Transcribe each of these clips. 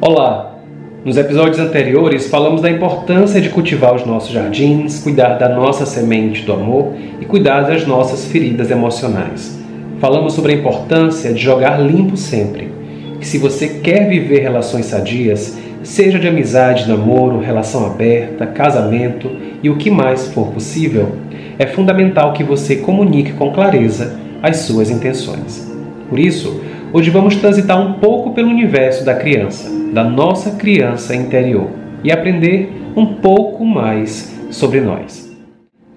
Olá! Nos episódios anteriores falamos da importância de cultivar os nossos jardins, cuidar da nossa semente do amor e cuidar das nossas feridas emocionais. Falamos sobre a importância de jogar limpo sempre. Que se você quer viver relações sadias, seja de amizade, namoro, relação aberta, casamento e o que mais for possível, é fundamental que você comunique com clareza as suas intenções. Por isso, Hoje vamos transitar um pouco pelo universo da criança, da nossa criança interior, e aprender um pouco mais sobre nós.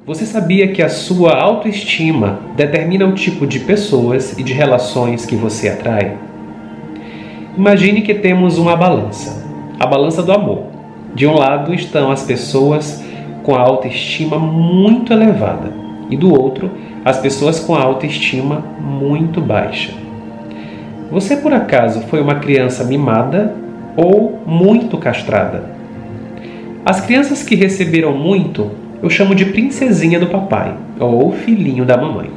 Você sabia que a sua autoestima determina o tipo de pessoas e de relações que você atrai? Imagine que temos uma balança, a balança do amor. De um lado estão as pessoas com a autoestima muito elevada, e do outro, as pessoas com a autoestima muito baixa. Você por acaso foi uma criança mimada ou muito castrada? As crianças que receberam muito eu chamo de princesinha do papai ou filhinho da mamãe.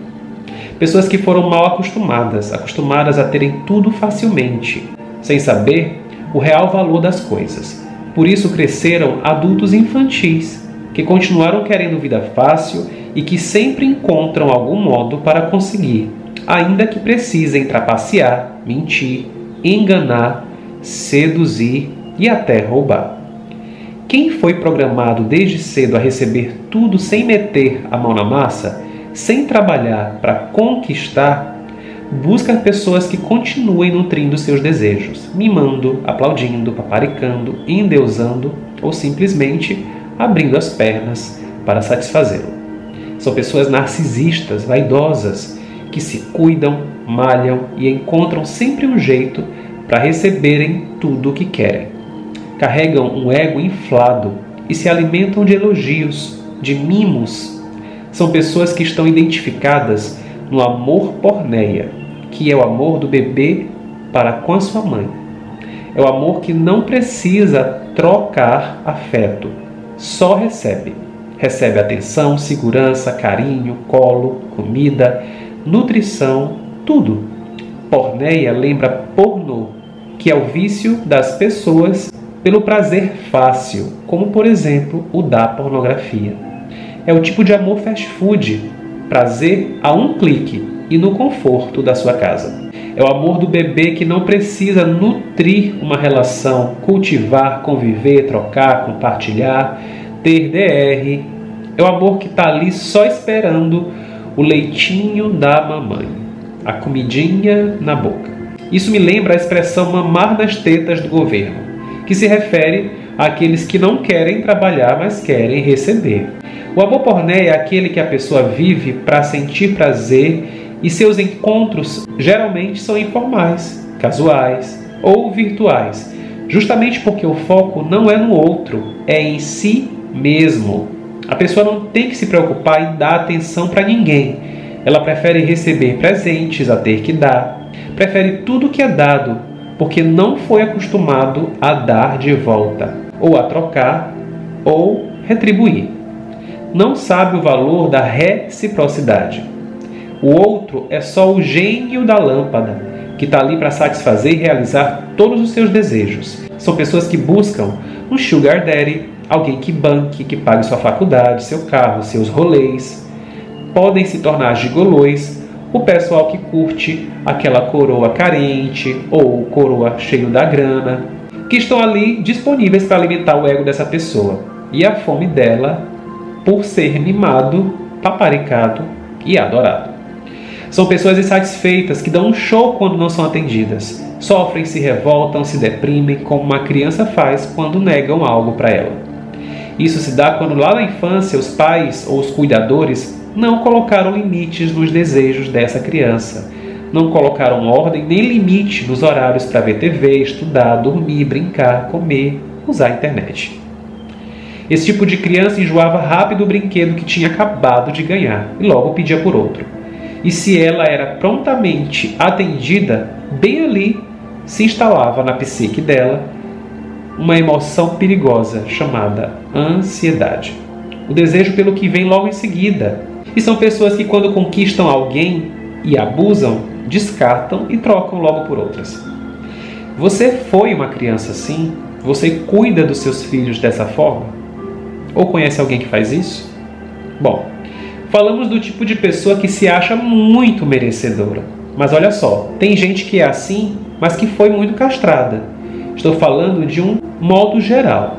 Pessoas que foram mal acostumadas, acostumadas a terem tudo facilmente, sem saber o real valor das coisas. Por isso cresceram adultos infantis, que continuaram querendo vida fácil e que sempre encontram algum modo para conseguir ainda que precisem trapacear, mentir, enganar, seduzir e até roubar. Quem foi programado desde cedo a receber tudo sem meter a mão na massa, sem trabalhar para conquistar, busca pessoas que continuem nutrindo seus desejos, mimando, aplaudindo, paparicando, endeusando ou simplesmente abrindo as pernas para satisfazê-lo. São pessoas narcisistas, vaidosas, que se cuidam, malham e encontram sempre um jeito para receberem tudo o que querem. Carregam um ego inflado e se alimentam de elogios, de mimos. São pessoas que estão identificadas no amor porneia, que é o amor do bebê para com a sua mãe. É o amor que não precisa trocar afeto, só recebe. Recebe atenção, segurança, carinho, colo, comida, nutrição, tudo. Porneia lembra pornô, que é o vício das pessoas pelo prazer fácil, como por exemplo o da pornografia. É o tipo de amor fast food, prazer a um clique e no conforto da sua casa. É o amor do bebê que não precisa nutrir uma relação, cultivar, conviver, trocar, compartilhar, ter DR. É o amor que está ali só esperando o leitinho da mamãe, a comidinha na boca. Isso me lembra a expressão mamar nas tetas do governo, que se refere àqueles que não querem trabalhar, mas querem receber. O amor porné é aquele que a pessoa vive para sentir prazer e seus encontros geralmente são informais, casuais ou virtuais, justamente porque o foco não é no outro, é em si mesmo. A pessoa não tem que se preocupar em dar atenção para ninguém. Ela prefere receber presentes a ter que dar. Prefere tudo que é dado, porque não foi acostumado a dar de volta, ou a trocar, ou retribuir. Não sabe o valor da reciprocidade. O outro é só o gênio da lâmpada, que está ali para satisfazer e realizar todos os seus desejos. São pessoas que buscam um sugar daddy, alguém que banque, que pague sua faculdade, seu carro, seus rolês. Podem se tornar gigolôs o pessoal que curte aquela coroa carente ou coroa cheio da grana, que estão ali disponíveis para alimentar o ego dessa pessoa e a fome dela por ser mimado, paparicado e adorado. São pessoas insatisfeitas que dão um show quando não são atendidas, sofrem, se revoltam, se deprimem, como uma criança faz quando negam algo para ela. Isso se dá quando lá na infância os pais ou os cuidadores não colocaram limites nos desejos dessa criança, não colocaram ordem nem limite nos horários para ver TV, estudar, dormir, brincar, comer, usar a internet. Esse tipo de criança enjoava rápido o brinquedo que tinha acabado de ganhar e logo pedia por outro. E se ela era prontamente atendida, bem ali se instalava na psique dela uma emoção perigosa chamada ansiedade. O desejo pelo que vem logo em seguida. E são pessoas que, quando conquistam alguém e abusam, descartam e trocam logo por outras. Você foi uma criança assim? Você cuida dos seus filhos dessa forma? Ou conhece alguém que faz isso? Bom, falamos do tipo de pessoa que se acha muito merecedora. Mas olha só, tem gente que é assim, mas que foi muito castrada. Estou falando de um modo geral.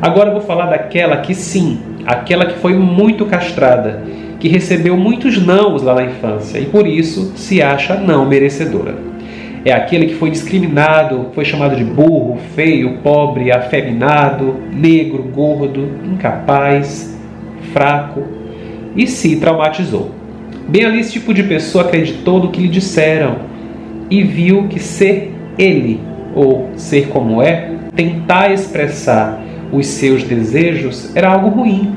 Agora vou falar daquela que sim, aquela que foi muito castrada, que recebeu muitos nãos lá na infância e por isso se acha não merecedora. É aquele que foi discriminado, foi chamado de burro, feio, pobre, afeminado, negro, gordo, incapaz, fraco e se traumatizou. Bem ali, esse tipo de pessoa acreditou no que lhe disseram e viu que ser ele ou ser como é, tentar expressar os seus desejos era algo ruim,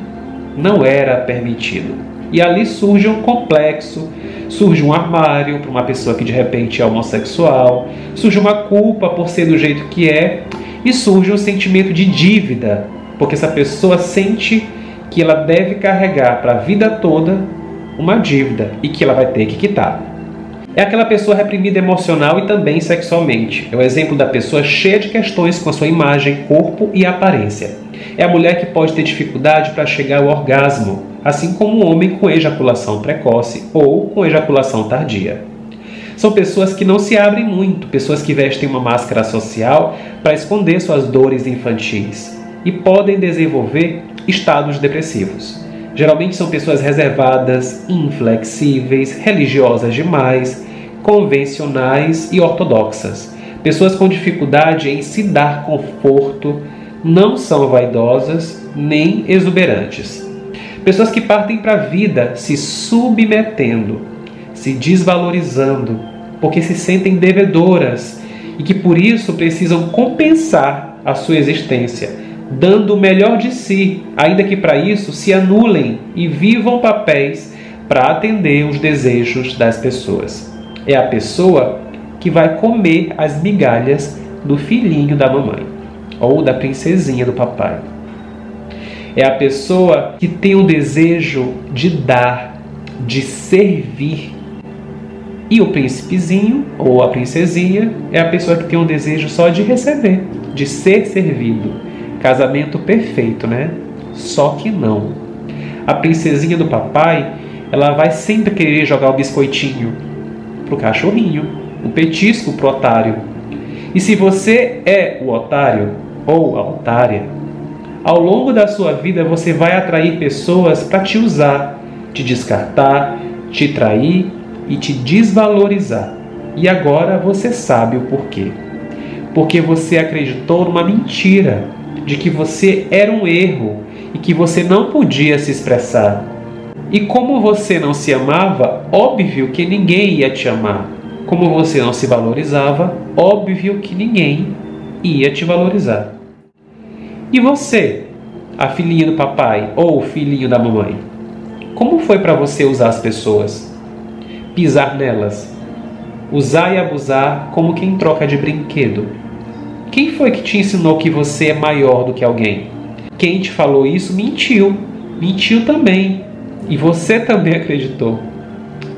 não era permitido. E ali surge um complexo, surge um armário para uma pessoa que de repente é homossexual, surge uma culpa por ser do jeito que é, e surge um sentimento de dívida, porque essa pessoa sente que ela deve carregar para a vida toda uma dívida e que ela vai ter que quitar. É aquela pessoa reprimida emocional e também sexualmente. É o exemplo da pessoa cheia de questões com a sua imagem, corpo e aparência. É a mulher que pode ter dificuldade para chegar ao orgasmo, assim como o homem com ejaculação precoce ou com ejaculação tardia. São pessoas que não se abrem muito, pessoas que vestem uma máscara social para esconder suas dores infantis e podem desenvolver estados depressivos. Geralmente são pessoas reservadas, inflexíveis, religiosas demais, convencionais e ortodoxas. Pessoas com dificuldade em se dar conforto, não são vaidosas nem exuberantes. Pessoas que partem para a vida se submetendo, se desvalorizando, porque se sentem devedoras e que por isso precisam compensar a sua existência dando o melhor de si, ainda que para isso se anulem e vivam papéis para atender os desejos das pessoas. É a pessoa que vai comer as migalhas do filhinho da mamãe ou da princesinha do papai. É a pessoa que tem o desejo de dar, de servir. E o príncipezinho ou a princesinha é a pessoa que tem um desejo só de receber, de ser servido Casamento perfeito, né? Só que não. A princesinha do papai, ela vai sempre querer jogar o biscoitinho pro cachorrinho, o petisco pro otário. E se você é o otário ou a otária, ao longo da sua vida você vai atrair pessoas para te usar, te descartar, te trair e te desvalorizar. E agora você sabe o porquê. Porque você acreditou numa mentira de que você era um erro e que você não podia se expressar. E como você não se amava, óbvio que ninguém ia te amar. Como você não se valorizava, óbvio que ninguém ia te valorizar. E você, a filhinha do papai ou o filhinho da mamãe? Como foi para você usar as pessoas? Pisar nelas? Usar e abusar como quem troca de brinquedo? Quem foi que te ensinou que você é maior do que alguém? Quem te falou isso mentiu. Mentiu também. E você também acreditou.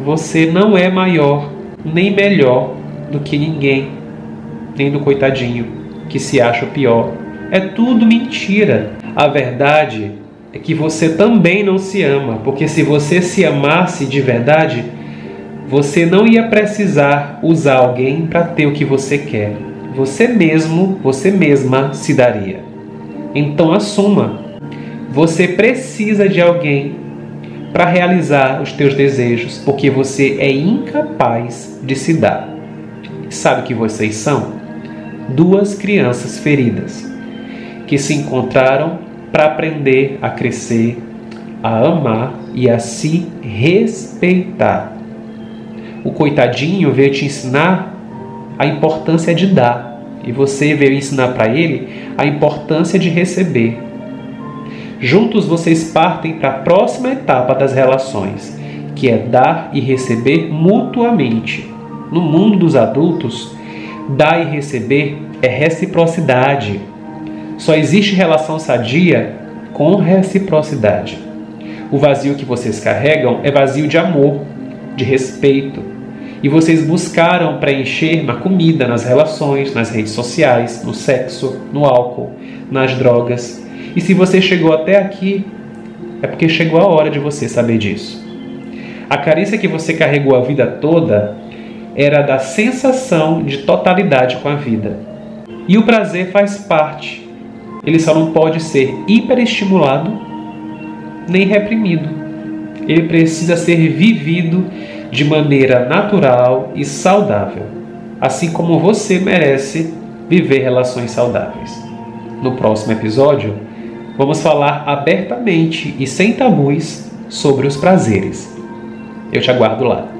Você não é maior nem melhor do que ninguém, nem do coitadinho que se acha o pior. É tudo mentira. A verdade é que você também não se ama, porque se você se amasse de verdade, você não ia precisar usar alguém para ter o que você quer você mesmo, você mesma se daria. Então assuma. Você precisa de alguém para realizar os teus desejos, porque você é incapaz de se dar. Sabe que vocês são? Duas crianças feridas que se encontraram para aprender a crescer, a amar e a se respeitar. O coitadinho veio te ensinar a importância de dar e você veio ensinar para ele a importância de receber. Juntos vocês partem para a próxima etapa das relações, que é dar e receber mutuamente. No mundo dos adultos, dar e receber é reciprocidade. Só existe relação sadia com reciprocidade. O vazio que vocês carregam é vazio de amor, de respeito, e vocês buscaram preencher na comida, nas relações, nas redes sociais, no sexo, no álcool, nas drogas. E se você chegou até aqui, é porque chegou a hora de você saber disso. A carícia que você carregou a vida toda era da sensação de totalidade com a vida. E o prazer faz parte. Ele só não pode ser hiperestimulado nem reprimido. Ele precisa ser vivido de maneira natural e saudável, assim como você merece viver relações saudáveis. No próximo episódio, vamos falar abertamente e sem tabus sobre os prazeres. Eu te aguardo lá.